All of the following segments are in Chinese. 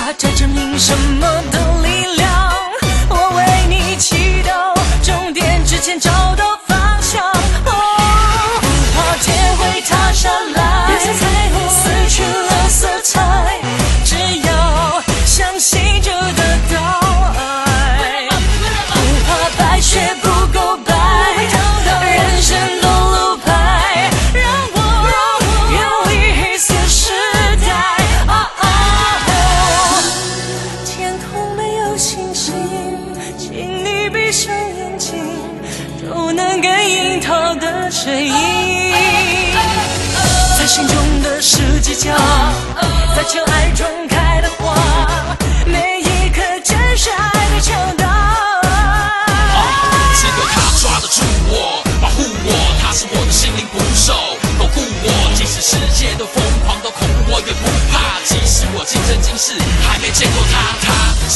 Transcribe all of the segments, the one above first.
他在证明什么？在尘埃开的花，每一刻真实的。抓得住我，保护我，我的心灵捕手，保护我。即使世界都疯狂到恐怖，我也不怕。即使我今生今世还没见过他，他。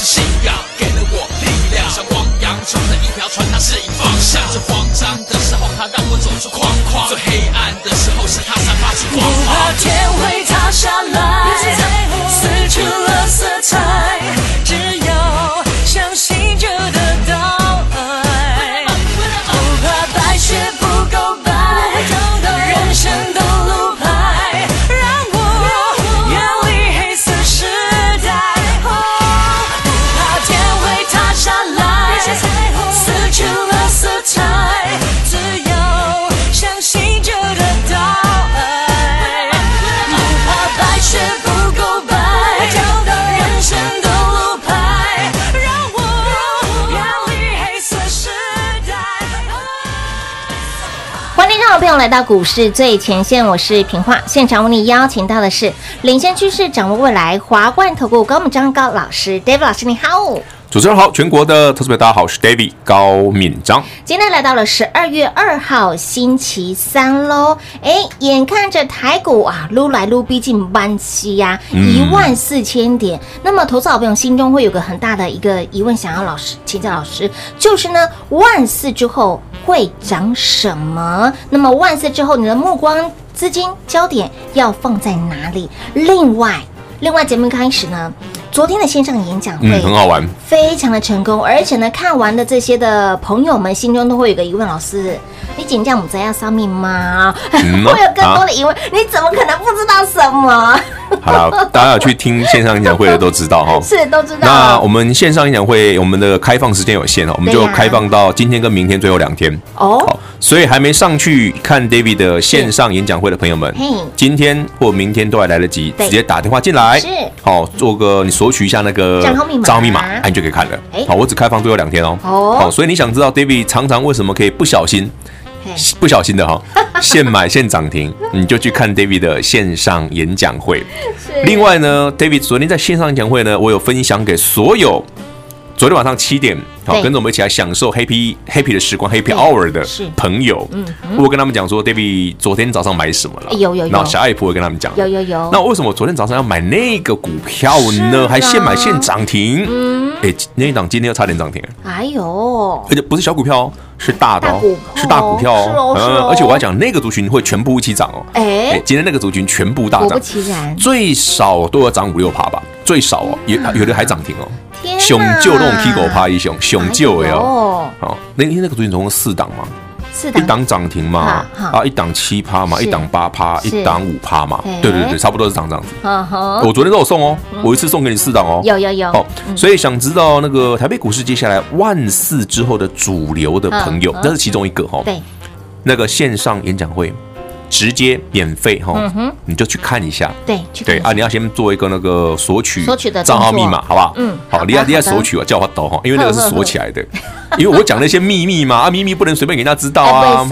来到股市最前线，我是平化。现场为你邀请到的是领先趋势、掌握未来华冠投顾高木章高老师，David 老师，你好。主持人好，全国的投资者大家好，我是 David 高敏章。今天来到了十二月二号星期三喽，哎，眼看着台股啊撸来撸，逼近万七呀，一万四千点。那么，投资好朋友心中会有个很大的一个疑问，想要老师请教老师，就是呢，万四之后会涨什么？那么万四之后，你的目光、资金焦点要放在哪里？另外，另外节目开始呢。昨天的线上演讲会、嗯、很好玩，非常的成功，而且呢，看完的这些的朋友们心中都会有个疑问：老师，你紧张我们在要上面吗？嗯、会有更多的疑问，啊、你怎么可能不知道什么？好了，大家有去听线上演讲会的都知道哈，是都知道。那我们线上演讲会，我们的开放时间有限哦，我们就开放到今天跟明天最后两天。哦。好，所以还没上去看 David 的线上演讲会的朋友们，今天或明天都还来得及，直接打电话进来，是。好做个你索取一下那个账号密码，账号密码，哎，你就可以看了。好，我只开放最后两天哦。哦，好，所以你想知道 David 常常为什么可以不小心？不小心的哈，现买现涨停，你就去看 David 的线上演讲会。另外呢，David 昨天在线上演讲会呢，我有分享给所有昨天晚上七点，好，跟着我们一起来享受 Happy Happy 的时光，Happy Hour 的朋友，嗯，我跟他们讲说，David 昨天早上买什么了？有有有。那小爱普会跟他们讲，有有有。那为什么我昨天早上要买那个股票呢？还现买现涨停？嗯，哎，那一档今天又差点涨停。哎呦，而且不是小股票哦，是大的哦，是大股票哦。嗯，而且我要讲那个族群会全部一起涨哦。哎，今天那个族群全部大涨，果不其然，最少都要涨五六趴吧，最少哦，有有的还涨停哦。熊救那种 K 狗趴一熊，熊救哎哦，好，那天那个主题总共四档嘛，四档，一档涨停嘛，啊，一档七趴嘛，一档八趴，一档五趴嘛，对对对，差不多是涨这样子。我昨天都有送哦，我一次送给你四档哦，有有有。哦，所以想知道那个台北股市接下来万四之后的主流的朋友，那是其中一个哈。对，那个线上演讲会。直接免费哈，你就去看一下。对，对啊，你要先做一个那个索取索取的账号密码，好不好？嗯，好，你要你要索取啊，叫我抖哈，因为那个是锁起来的，因为我讲那些秘密嘛，啊，秘密不能随便给人家知道啊。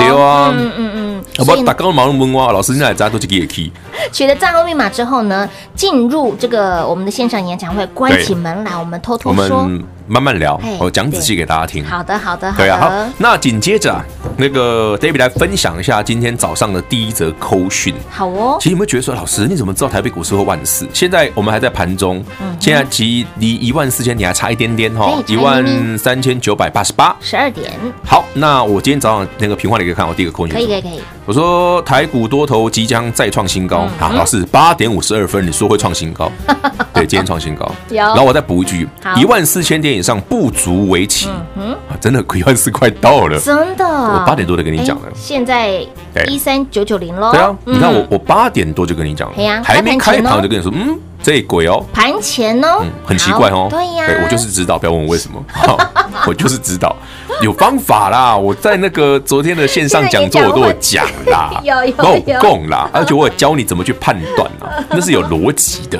对啊，嗯嗯嗯，好不，打刚刚毛问我，老师现在大家都去给 key。取了账号密码之后呢，进入这个我们的线上演讲会，关起门来，我们偷偷说。慢慢聊，我讲仔细给大家听。好的，好的，对啊，好。那紧接着啊，那个 David 来分享一下今天早上的第一则扣讯。好哦。其实有没有觉得说，老师你怎么知道台北股市会万四？现在我们还在盘中，现在离离一万四千你还差一点点哈，一万三千九百八十八，十二点。好，那我今天早上那个平话你可以看我第一个扣讯。可以，可以，可以。我说台股多头即将再创新高。啊，老师八点五十二分你说会创新高，对，今天创新高。然后我再补一句，一万四千点。以上不足为奇，啊，真的一万四快到了，真的，我八点多就跟你讲了，现在一三九九零喽，对啊，你看我我八点多就跟你讲了，还没开盘就跟你说，嗯。这鬼哦，盘前哦，嗯，很奇怪哦，对呀，我就是知道，不要问我为什么，我就是知道。有方法啦。我在那个昨天的线上讲座我都有讲啦，有有有供啦，而且我也教你怎么去判断啊，那是有逻辑的，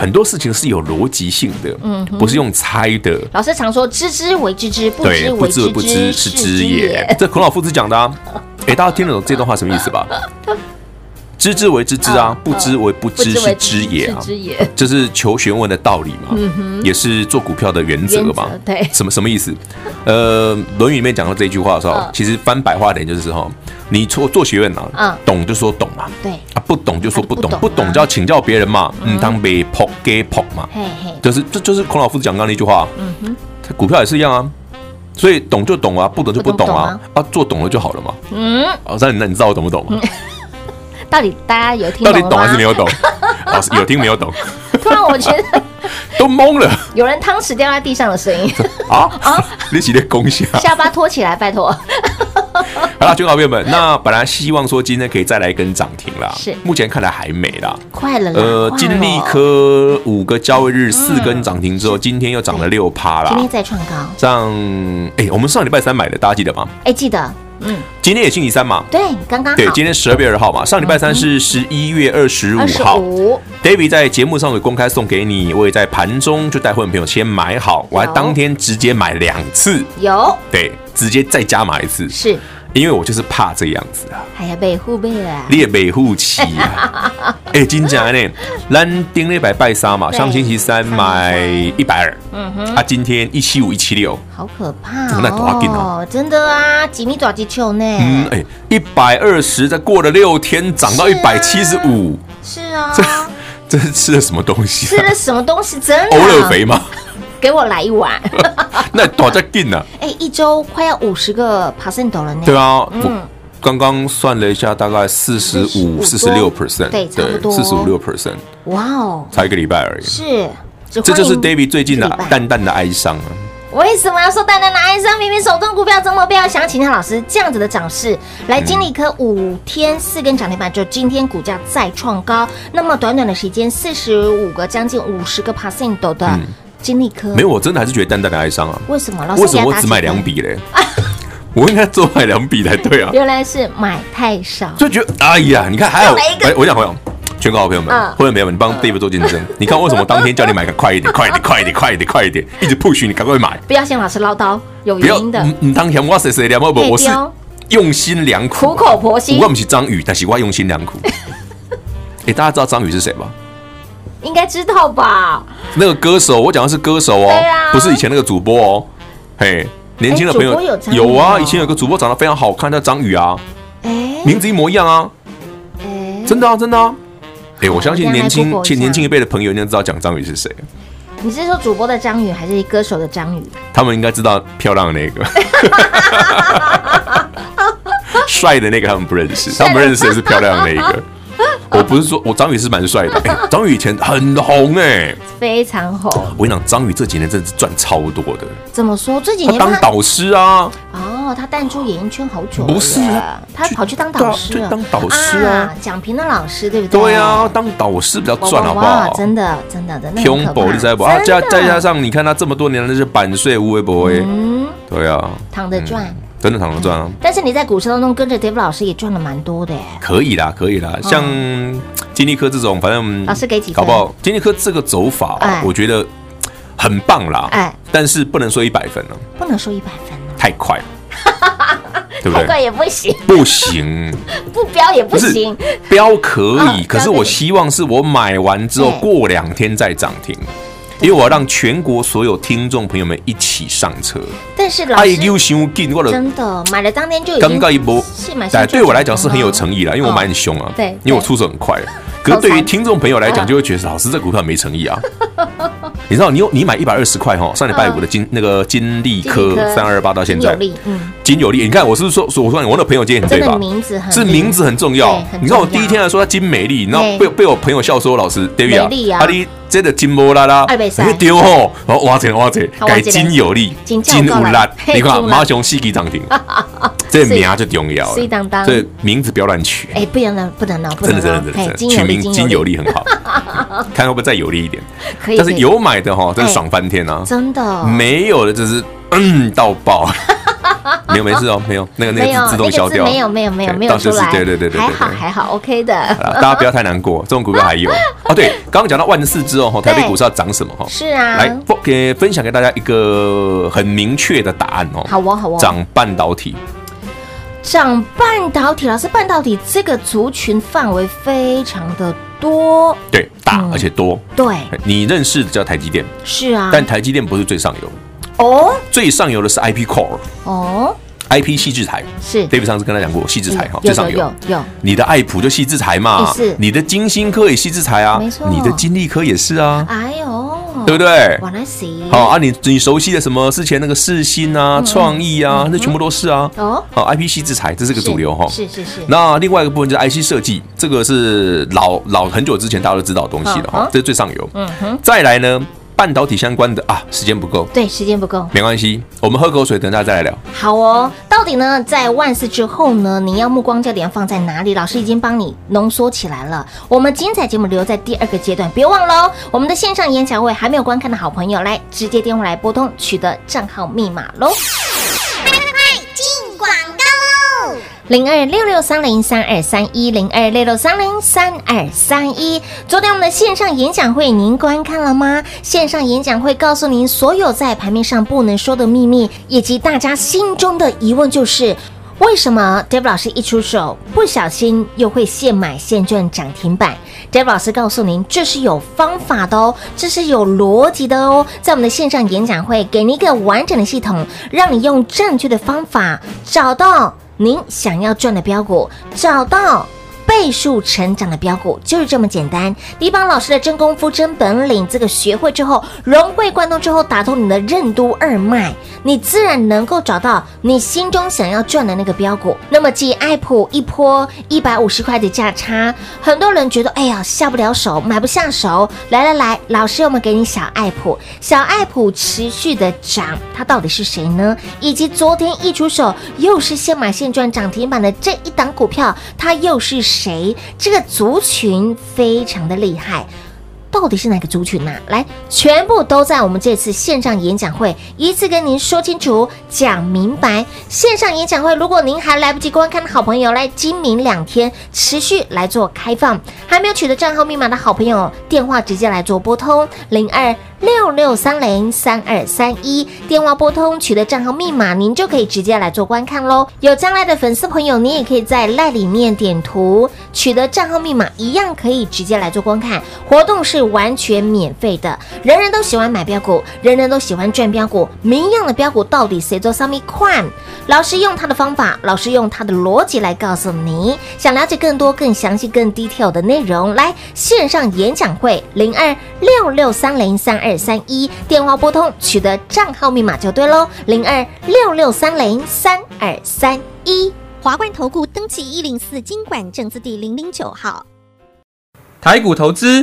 很多事情是有逻辑性的，嗯，不是用猜的。老师常说知之为知之，不知为知之，不知是知也。这孔老夫子讲的啊，哎，大家听得懂这段话什么意思吧？知之为知之啊，不知为不知是知也啊，这是求学问的道理嘛，也是做股票的原则嘛。对，什么什么意思？呃，《论语》里面讲到这句话的时候，其实翻白话点就是哈，你做做学问啊，懂就说懂嘛，对。啊，不懂就说不懂，不懂就要请教别人嘛，嗯，当被捧给捧嘛，就是这就是孔老夫子讲刚刚那句话，嗯哼，股票也是一样啊，所以懂就懂啊，不懂就不懂啊，啊，做懂了就好了嘛，嗯，哦，那你那你知道我懂不懂吗？到底大家有听？到底懂还是没有懂？老 师有听没有懂？突然我觉得 都懵了。有人汤匙掉在地上的声音啊 啊！你起的功效，下巴托起来，拜托。好了，全国好朋友们，那本来希望说今天可以再来一根涨停啦，是目前看来还没啦，快了。呃，金利科五个交易日四根涨停之后，今天又涨了六趴啦，今天再创高。这样，哎，我们上礼拜三买的，大家记得吗？哎，记得。嗯，今天也星期三嘛？对，刚刚对，今天十二月二号嘛。上礼拜三是十一月二十五号。David 在节目上有公开送给你，我也在盘中就带会员朋友先买好，我还当天直接买两次。有，对，直接再加码一次。是。因为我就是怕这样子啊，哎呀被护背了，列备护期啊！哎，金价呢？咱盯了一百拜三嘛，上星期三买一百二，嗯哼，啊，今天一七五一七六，好可怕哦！真的啊，几米爪几球呢？嗯，哎，一百二十，再过了六天涨到一百七十五，是啊，这这是吃了什么东西？吃了什么东西？真的？欧乐肥吗？给我来一碗，那多在劲呢？哎，一周快要五十个 percent 了呢。对啊，嗯，刚刚算了一下，大概四十五、四十六 percent，对，差不多四十五六 percent。哇哦，才一个礼拜而已。是，这就是 David 最近的淡淡的哀伤啊。为什么要说淡淡的哀伤？明明手中股票这么飙，想请他老师这样子的涨势，来经历科五天四根涨停板，就今天股价再创高，那么短短的时间，四十五个将近五十个 percent 的。金利科没有，我真的还是觉得淡淡的哀伤啊。为什么？老师为什么我只买两笔嘞？我应该多买两笔才对啊。原来是买太少，就觉得哎呀，你看还有哎，我讲朋友，全国好朋友们，会员朋友们，你帮 David 做见证。你看为什么当天叫你买个快一点，快一点，快一点，快一点，快一点，一直 push 你赶快买。不要像老师唠叨，有原因的。你，当天我谁谁两不不，我是用心良苦，苦口婆心。我不是张宇，但是我用心良苦。哎，大家知道张宇是谁吗？应该知道吧？那个歌手，我讲的是歌手哦，啊、不是以前那个主播哦。嘿，年轻的朋友、欸有，有啊，以前有个主播长得非常好看，叫张宇啊，哎、欸，名字一模一样啊，真的啊，真的啊。哎、欸，我相信年轻且年轻一辈的朋友应该知道讲张宇是谁。你是说主播的张宇，还是歌手的张宇？他们应该知道漂亮的那个，帅的那个他们不认识，他们不认识的是漂亮的那一个。我不是说我张宇是蛮帅的，欸、张宇以前很红哎、欸，非常红。我跟你讲，张宇这几年真的是赚超多的。怎么说？这几年他当导师啊？哦，他淡出演艺圈好久了。不是，他跑去当导师了。当导师啊？讲评的老师对不对？对啊，当导师比较赚，好不好？真的，真的真的。天宝你知不？啊，加再加上你看他这么多年的那些版税无微不微。嗯，对啊，躺着赚。真的躺着赚啊！但是你在股市当中跟着 David 老师也赚了蛮多的耶。可以啦，可以啦。像金立科这种，反正老师给几分？搞不好金立科这个走法，我觉得很棒啦。哎，但是不能说一百分了，不能说一百分，太快了，对不对？太快也不行，不行，不标也不行。标可以，可是我希望是我买完之后过两天再涨停。因为我要让全国所有听众朋友们一起上车，但是老师真的买了当天就刚刚一波，对，对我来讲是很有诚意了，因为我买很凶啊，对，因为我出手很快。可是对于听众朋友来讲，就会觉得老师这股票没诚意啊。你知道，你有你买一百二十块哈，上礼拜五的金那个金利科三二八到现在，金有利，你看我是不是说说我说我那朋友今天很对吧？是名字很重要。你知道我第一天来说他金美丽，你知道被被我朋友笑说老师 David 啊，阿里。真的金波拉拉，你丢吼，然后挖钱挖钱，改金有利，金无拉，你。看马熊四季涨停，这名就重要了，这名字不要乱取，哎，不能不能真的真的真的，取名金有利很好，看会不会再有利一点，但是有买的哈，真是爽翻天啊，真的，没有的就是嗯到爆。没有没事哦，没有。那个那个自动消掉，没有没有没有没有出来，对对对对，还好还好，OK 的。大家不要太难过，这种股票还有。哦。对，刚刚讲到万四之后，台北股市要涨什么哈？是啊，来给分享给大家一个很明确的答案哦。好哦好哦，涨半导体，涨半导体，老师，半导体这个族群范围非常的多，对，大而且多。对，你认识的叫台积电，是啊，但台积电不是最上游。哦，最上游的是 IP Core 哦，IP 矽智财是，David 上次跟他讲过矽智财哈，最上游。有有，你的爱普就矽智财嘛，是，你的金星科也矽智财啊，没错，你的金利科也是啊，哎呦，对不对？好啊，你你熟悉的什么之前那个四星啊、创意啊，那全部都是啊，哦，好，IPC 制裁这是个主流哈，是是是。那另外一个部分就是 IC 设计，这个是老老很久之前大家都知道的东西了哈，这是最上游，嗯哼，再来呢。半导体相关的啊，时间不够。对，时间不够，没关系，我们喝口水，等下再来聊。好哦，到底呢，在万事之后呢，你要目光焦点放在哪里？老师已经帮你浓缩起来了。我们精彩节目留在第二个阶段，别忘了哦。我们的线上演讲会还没有观看的好朋友，来直接电话来拨通，取得账号密码喽。零二六六三零三二三一零二六六三零三二三一。昨天我们的线上演讲会，您观看了吗？线上演讲会告诉您所有在盘面上不能说的秘密，以及大家心中的疑问，就是为什么 David 老师一出手，不小心又会现买现赚涨停板？David 老师告诉您，这是有方法的哦，这是有逻辑的哦。在我们的线上演讲会，给您一个完整的系统，让你用正确的方法找到。您想要赚的标股，找到。倍数成长的标股就是这么简单。迪邦老师的真功夫、真本领，这个学会之后，融会贯通之后，打通你的任督二脉，你自然能够找到你心中想要赚的那个标股。那么，继爱普一波一百五十块的价差，很多人觉得哎呀下不了手，买不下手。来来来，老师，我们给你小爱普，小爱普持续的涨，它到底是谁呢？以及昨天一出手又是现买现赚涨停板的这一档股票，它又是谁？谁？这个族群非常的厉害，到底是哪个族群呢？来，全部都在我们这次线上演讲会一次跟您说清楚、讲明白。线上演讲会，如果您还来不及观看的好朋友，来今明两天持续来做开放。还没有取得账号密码的好朋友，电话直接来做拨通零二六六三零三二三一，电话拨通取得账号密码，您就可以直接来做观看喽。有将来的粉丝朋友，你也可以在赖里面点图取得账号密码，一样可以直接来做观看。活动是完全免费的，人人都喜欢买标股，人人都喜欢赚标股。明样的标股到底谁做上面看？老师用他的方法，老师用他的逻辑来告诉你。想了解更多、更详细、更 detail 的内容，来线上演讲会零二六六三零三二三一，电话拨通取得账号密码就对喽，零二六六三零三二三一。华冠投顾登记一零四经管证字第零零九号，台股投资。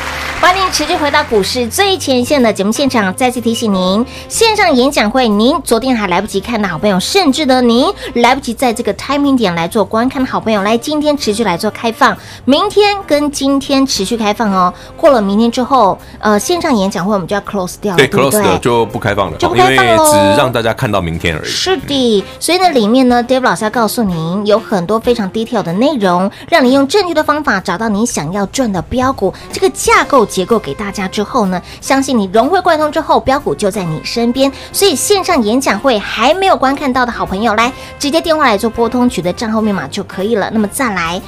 欢迎持续回到股市最前线的节目现场。再次提醒您，线上演讲会，您昨天还来不及看的好朋友，甚至呢，您来不及在这个 timing 点来做观看的好朋友，来今天持续来做开放，明天跟今天持续开放哦。过了明天之后，呃，线上演讲会我们就要 close 掉了，对，对，close 掉就不开放了，就不开放了，只让大家看到明天而已。是的，所以呢，里面呢，Dave 老师要告诉您，有很多非常 detail 的内容，让你用正确的方法找到你想要赚的标股，这个架构。结构给大家之后呢，相信你融会贯通之后，标股就在你身边。所以线上演讲会还没有观看到的好朋友，来直接电话来做拨通，取得账号密码就可以了。那么再来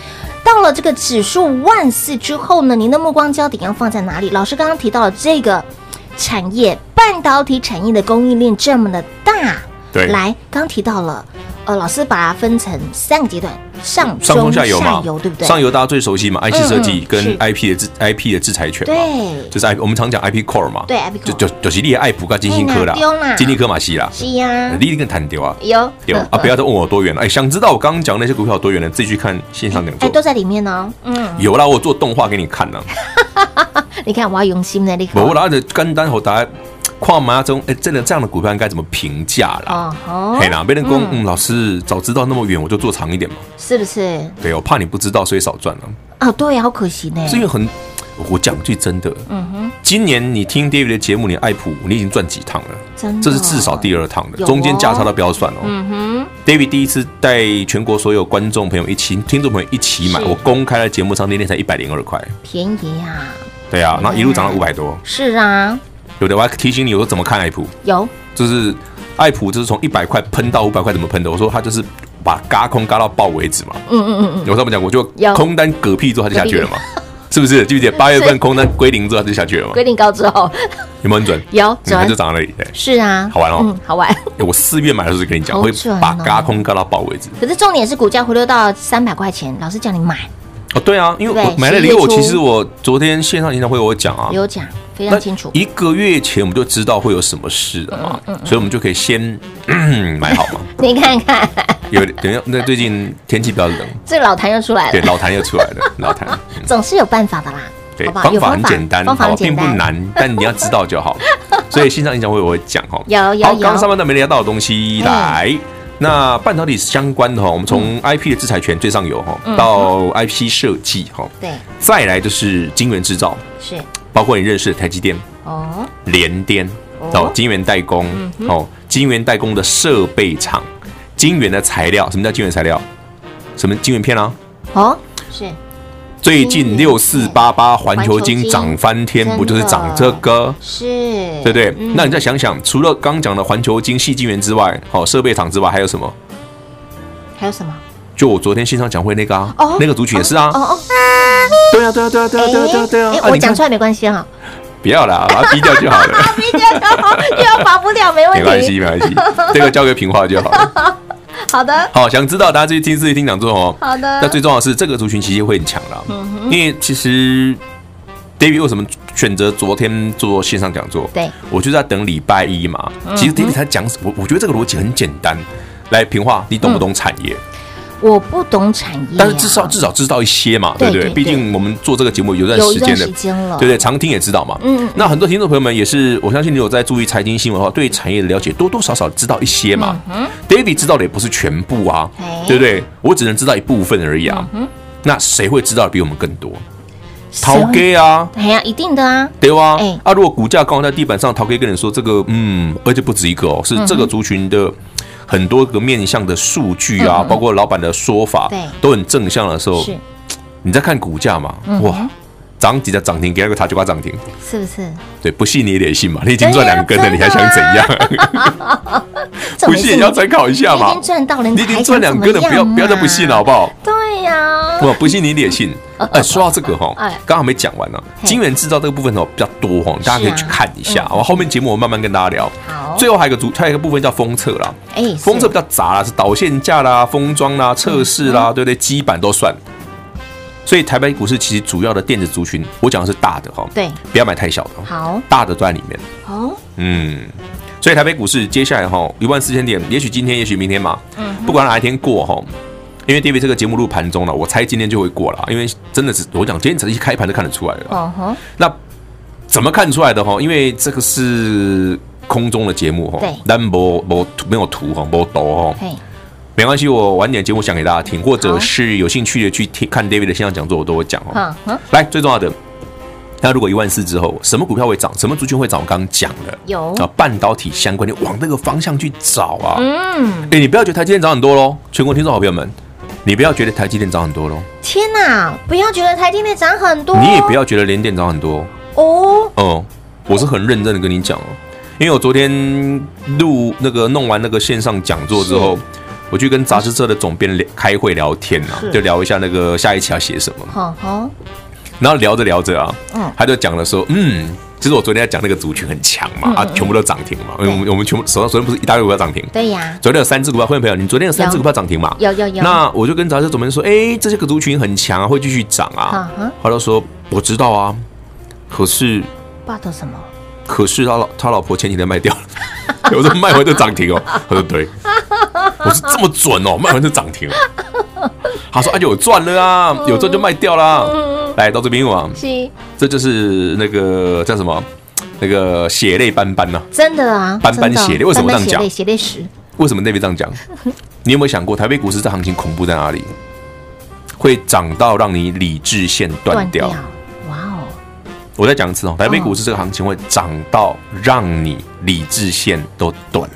到了这个指数万四之后呢，您的目光焦点要放在哪里？老师刚刚提到了这个产业，半导体产业的供应链这么的大，对，来刚提到了。呃，老师把它分成三个阶段，上上中下游嘛，对不对？上游大家最熟悉嘛，IC 设计跟 IP 的制 IP 的制裁权，对，就是 IP，我们常讲 IP Core 嘛，对，IP Core 就就就是你的爱普跟金星科啦，金立科嘛西啦，是呀，你一定谈丢啊，有。有。啊，不要再问我多远了，哎，想知道我刚刚讲那些股票多远的，自己去看线上讲座，哎，都在里面哦，嗯，有啦，我做动画给你看呢，你看我要用心的，你看，我拿着干单好大家。矿马中，哎，真的这样的股票应该怎么评价啦？哦，嘿啦，被人说，嗯，老师早知道那么远，我就做长一点嘛，是不是？对，我怕你不知道，所以少赚了。啊，对，好可惜呢。是因为很，我讲句真的，嗯哼，今年你听 David 的节目，你爱普，你已经赚几趟了？真的，这是至少第二趟的，中间价差都不要算哦。嗯哼，David 第一次带全国所有观众朋友一起，听众朋友一起买，我公开的节目上那天才一百零二块，便宜啊。对啊，那一路涨到五百多。是啊。有的，我还提醒你，我说怎么看爱普？有，就是爱普，就是从一百块喷到五百块，怎么喷的？我说他就是把嘎空嘎到爆为止嘛。嗯嗯嗯嗯。有这么讲，我就空单嗝屁之后他就下去了嘛，是不是？记不记得八月份空单归零之后他就下去了嘛？归零高之后有没有很准？有，你看就涨了那里。是啊，好玩哦，嗯，好玩。我四月买的时候跟你讲，会把嘎空嘎到爆为止。可是重点是股价回落到三百块钱，老师叫你买。哦，对啊，因为我买了以后，我其实我昨天线上演讲会我讲啊，有讲。非常清楚，一个月前我们就知道会有什么事了嘛，嗯嗯嗯、所以我们就可以先 买好嘛。你看看，有等一下，那最近天气比较冷，这个老谭又出来了。对，老谭又出来了，老谭、嗯、总是有办法的啦。对，方法很简单，方法并不难，但你要知道就好。所以线上演讲会我会讲哈。有有有。好，刚刚上半段没聊到的东西来，嗯、那半导体相关的哈，我们从 IP 的制裁权最上游哈，到 IP 设计哈，对，再来就是晶圆制造是。包括你认识的台积电哦，联电哦，晶圆代工哦，晶圆代工的设备厂，晶圆的材料，什么叫晶圆材料？什么晶圆片啊？哦，是。最近六四八八环球金涨翻天，不就是涨这个？是，对不对？那你再想想，除了刚讲的环球晶矽晶圆之外，好，设备厂之外，还有什么？还有什么？就我昨天线上讲会那个啊，那个族群也是啊。哦哦对啊，对啊，对啊，对啊，对啊，对啊！我讲出来没关系哈，不要啦，把它逼掉就好了。逼掉就好，又要拔不掉，没问题。没关系，没关系，这个交给平话就好了。好的，好，想知道大家自己听，自己听讲座哦。好的，那最重要的是这个族群其实会很强了，因为其实 David 为什么选择昨天做线上讲座？对，我就在等礼拜一嘛。其实 David 他讲，我我觉得这个逻辑很简单。来，平话，你懂不懂产业？我不懂产业，但是至少至少知道一些嘛，对不对？毕竟我们做这个节目有段时间的，对不对？常听也知道嘛。嗯，那很多听众朋友们也是，我相信你有在注意财经新闻的话，对产业的了解多多少少知道一些嘛。嗯，David 知道的也不是全部啊，对不对？我只能知道一部分而已啊。嗯，那谁会知道的比我们更多？陶哥啊，哎呀，一定的啊，对哇？哎，啊，如果股价刚好在地板上，陶哥跟你说这个，嗯，而且不止一个哦，是这个族群的。很多个面向的数据啊，嗯、包括老板的说法，对，都很正向的时候，是，你在看股价嘛？嗯、哇，涨几的涨停，给那个他就把涨停，是不是？对，不信你也得信嘛，你已经赚两根了，你还想怎样？不信也要参考一下嘛，你已经赚到了，你已经赚两根了，不要不要再不信了，好不好？对呀，我不信你也信。哎，说到这个哈，刚好没讲完呢。晶圆制造这个部分哦比较多哈，大家可以去看一下。我后面节目我慢慢跟大家聊。好，最后还有一个组，还有一个部分叫封测啦。哎，封测比较杂啦，是导线架啦、封装啦、测试啦，对不对？基板都算。所以台北股市其实主要的电子族群，我讲的是大的哈，对，不要买太小的。好，大的都在里面。哦，嗯，所以台北股市接下来哈一万四千点，也许今天，也许明天嘛，嗯，不管哪一天过哈。因为 David 这个节目录盘中了，我猜今天就会过了，因为真的是我讲今天只一开盘就看得出来了。哦吼，那怎么看出来的哈？因为这个是空中的节目哈，对，但没没没有图哈，没图哈。没关系，我晚点节目讲给大家听，或者是有兴趣的去听看 David 的线上讲座，我都会讲哦。来，最重要的，那如果一万四之后，什么股票会涨？什么族群会涨？我刚刚讲了，有啊，半导体相关，你往那个方向去找啊。嗯，哎，你不要觉得台积电涨很多喽，全国听众好朋友们。你不要觉得台积电涨很多喽！天哪，不要觉得台积电涨很多，你也不要觉得联电涨很多哦。哦，我是很认真的跟你讲哦，因为我昨天录那个弄完那个线上讲座之后，我去跟杂志社的总编聊开会聊天啊，就聊一下那个下一期要写什么。好好，然后聊着聊着啊，嗯，他就讲了说，嗯。其实我昨天在讲那个族群很强嘛，啊，全部都涨停嘛。因为我们我们全部手上昨天不是一大堆股票涨停？对呀。昨天有三只股票，会员朋友，你昨天有三只股票涨停嘛？有有有。那我就跟杂志总编说，哎，这些个族群很强啊，会继续涨啊。他就说我知道啊，可是。霸道什么？可是他老他老婆前几天卖掉了，我说卖完就涨停哦。他说对，我是这么准哦，卖完就涨停了。他说啊，有赚了啊，有赚就卖掉了。来到这边我是，这就是那个叫什么，那个血泪斑斑呐，真的啊，斑斑血泪，为什么这样讲？血泪史，为什么那边这样讲？你有没有想过，台北股市这行情恐怖在哪里？会涨到让你理智线断掉？哇哦！我再讲一次哦，台北股市这个行情会涨到让你理智线都断。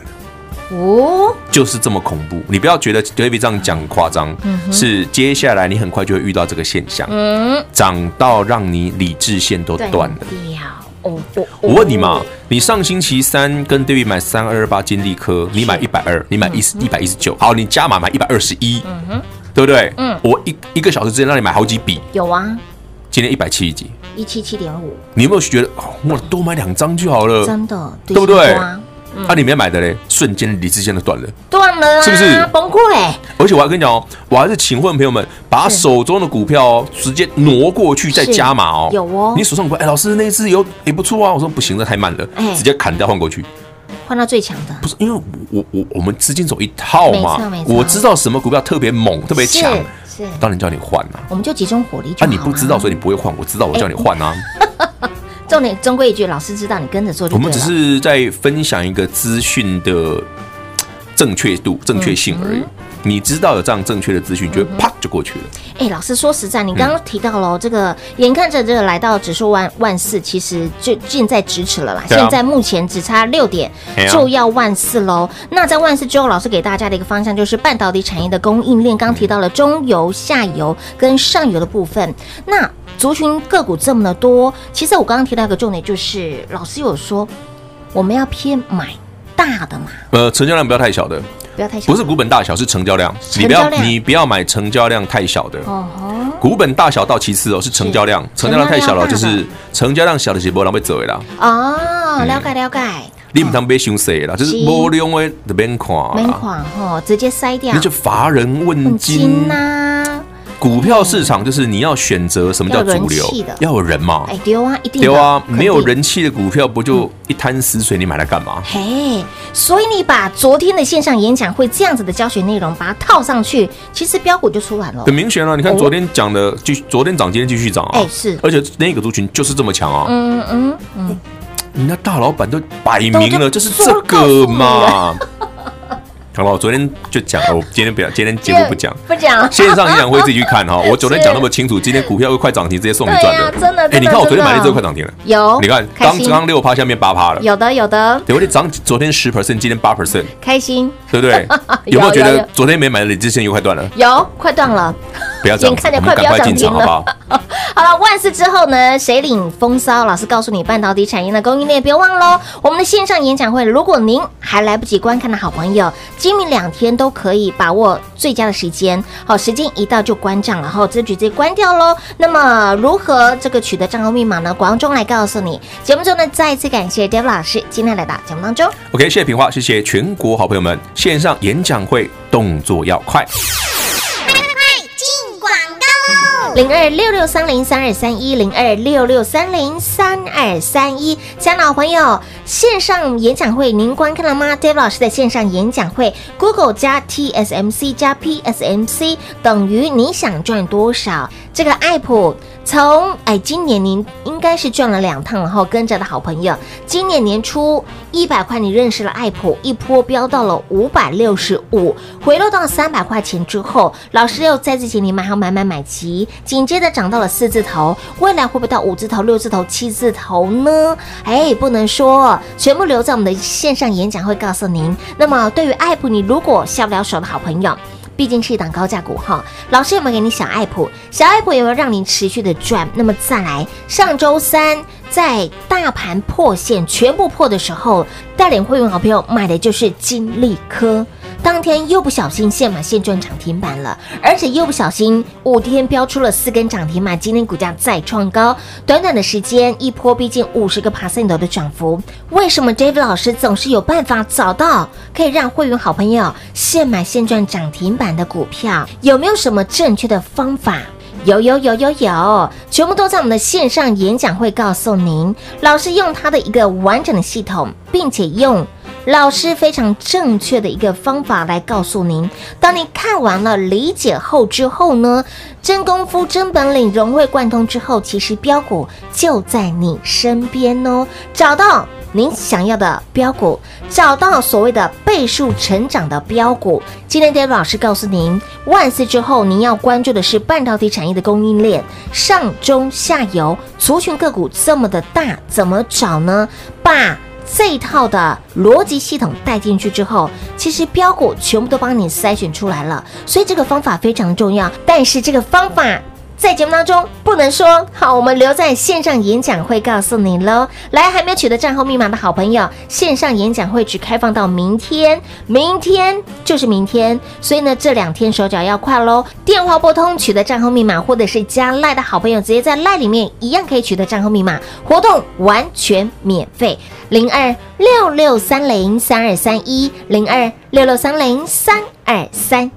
哦，就是这么恐怖！你不要觉得 David 这样讲夸张，是接下来你很快就会遇到这个现象，嗯，涨到让你理智线都断了。哦，我问你嘛，你上星期三跟 David 买三二八金利科，你买一百二，你买一一百一十九，好，你加码买一百二十一，嗯哼，对不对？嗯，我一一个小时之间让你买好几笔，有啊，今天一百七十几，一七七点五，你有没有觉得哦，我多买两张就好了？真的，对不对？啊，里面买的嘞，瞬间理智线都断了，断了，是不是崩溃？而且我还跟你讲哦，我还是请问朋友们把手中的股票哦，直接挪过去再加码哦。有哦，你手上股票，哎，老师那只有也不错啊。我说不行，这太慢了，直接砍掉换过去，换到最强的。不是因为我我我们资金走一套嘛，我知道什么股票特别猛，特别强，是当然叫你换啊。我们就集中火力。啊，你不知道，所以你不会换。我知道，我叫你换啊。重点，终归一句，老师知道你跟着做。我们只是在分享一个资讯的正确度、正确性而已。你知道有这样正确的资讯，就会啪就过去了。哎，老师说实在，你刚刚提到了这个，眼看着这个来到指数万万四，其实就近在咫尺了啦。现在目前只差六点就要万四喽。那在万四之后，老师给大家的一个方向就是半导体产业的供应链。刚提到了中游、下游跟上游的部分，那。族群个股这么的多，其实我刚刚提到一个重点，就是老师有说我们要偏买大的嘛。呃，成交量不要太小的，不要太小，不是股本大小，是成交量。你不要你不要买成交量太小的。哦吼。股本大小到其次哦，是成交量，成交量太小了，就是成交量小的是波浪被走了。哦，了解了解。你唔通被凶死啦，就是无量的就免看，免看吼，直接筛掉。那就乏人问津呐。股票市场就是你要选择什么叫主流，要有人嘛。哎，丢啊，一定丢啊！没有人气的股票不就一滩死水？你买来干嘛？嘿，所以你把昨天的线上演讲会这样子的教学内容把它套上去，其实标股就出来了，很明显了。你看昨天讲的，继续昨天涨，今天继续涨啊。哎，是，而且那个族群就是这么强啊。嗯嗯嗯。人家大老板都摆明了，就是这个嘛。好了，我昨天就讲了，我今天不要，今天节目不讲，不讲。线上演讲会自己去看哈。我昨天讲那么清楚，今天股票又快涨停，直接送你赚的，真的。哎，你看我昨天买的这个快涨停了，有。你看刚刚六趴，下面八趴了，有的有的。对，我得涨，昨天十 percent，今天八 percent，开心，对不对？有没有觉得昨天没买的理智线又快断了？有，快断了。不要这样，看着快不要涨停了，好不好？好了，万事之后呢？谁领风骚？老师告诉你，半导体产业的供应链，别忘喽。我们的线上演讲会，如果您还来不及观看的好朋友，今明两天都可以把握最佳的时间。好，时间一到就关账，然后这局直接关掉喽。那么如何这个取得账号密码呢？广中来告诉你。节目中呢，再一次感谢 David 老师今天来到节目当中。OK，谢谢平花，谢谢全国好朋友们。线上演讲会动作要快。零二六六三零三二三一零二六六三零三二三一，小老朋友，线上演讲会您观看了吗？Dave 老师的线上演讲会，Google 加 TSMC 加 PSMC 等于你想赚多少？这个爱普。从哎，今年您应该是赚了两趟，然后跟着的好朋友，今年年初一百块你认识了爱普，一波飙到了五百六十五，回落到三百块钱之后，老师又再次请你买好买买买齐，紧接着涨到了四字头，未来会不会到五字头、六字头、七字头呢？哎，不能说，全部留在我们的线上演讲会告诉您。那么对于爱普，你如果下不了手的好朋友。毕竟是一档高价股哈，老师有没有给你小爱普？小爱普有没有让你持续的赚？那么再来，上周三在大盘破线全部破的时候，带领会员好朋友买的就是金利科。当天又不小心现买现赚涨停板了，而且又不小心五天飙出了四根涨停板，今天股价再创高，短短的时间一波逼近五十个 percent 的涨幅。为什么 David 老师总是有办法找到可以让会员好朋友现买现赚涨停板的股票？有没有什么正确的方法？有有有有有，全部都在我们的线上演讲会告诉您。老师用他的一个完整的系统，并且用。老师非常正确的一个方法来告诉您，当你看完了、理解后之后呢，真功夫、真本领融会贯通之后，其实标股就在你身边哦。找到您想要的标股，找到所谓的倍数成长的标股。今天 David 老师告诉您，万四之后，您要关注的是半导体产业的供应链，上中下游族群个股这么的大，怎么找呢？把。这一套的逻辑系统带进去之后，其实标股全部都帮你筛选出来了，所以这个方法非常重要。但是这个方法。在节目当中不能说好，我们留在线上演讲会告诉你喽。来，还没有取得账号密码的好朋友，线上演讲会只开放到明天，明天就是明天，所以呢，这两天手脚要快喽。电话拨通取得账号密码，或者是加赖的好朋友，直接在赖里面一样可以取得账号密码，活动完全免费。零二六六三零三二三一零二六六三零三二三。